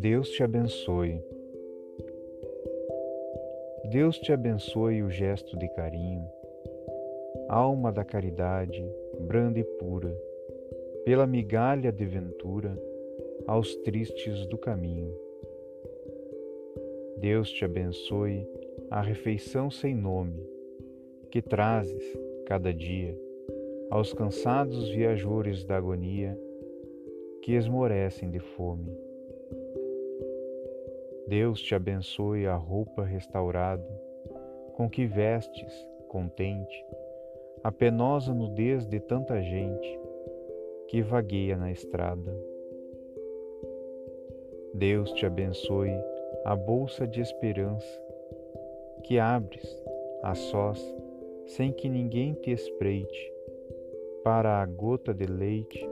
Deus te abençoe. Deus te abençoe o gesto de carinho, alma da caridade, branda e pura, pela migalha de ventura aos tristes do caminho. Deus te abençoe a refeição sem nome que trazes cada dia aos cansados viajores da agonia que esmorecem de fome. Deus te abençoe a roupa restaurada com que vestes, contente, a penosa nudez de tanta gente que vagueia na estrada. Deus te abençoe a bolsa de esperança que abres a sós sem que ninguém te espreite para a gota de leite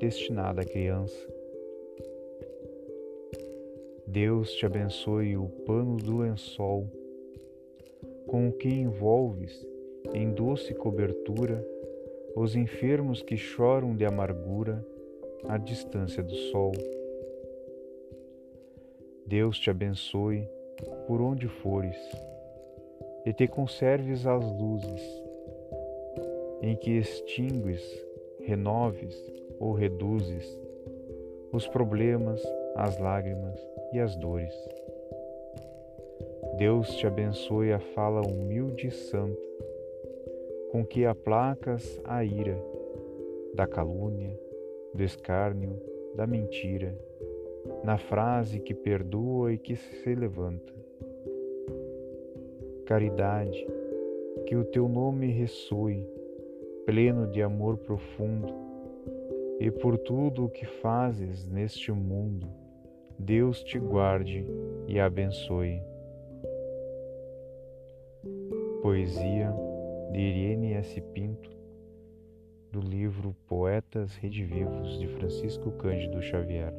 destinada à criança. Deus te abençoe o pano do lençol com o que envolves em doce cobertura os enfermos que choram de amargura à distância do sol. Deus te abençoe por onde fores e te conserves as luzes em que extingues, renoves ou reduzes os problemas, as lágrimas e as dores. Deus te abençoe a fala humilde e santa, com que aplacas a ira da calúnia, do escárnio, da mentira, na frase que perdoa e que se levanta. Caridade, que o teu nome ressoe pleno de amor profundo, e por tudo o que fazes neste mundo, Deus te guarde e abençoe. Poesia de Irene S. Pinto, do livro Poetas Redivivos de Francisco Cândido Xavier.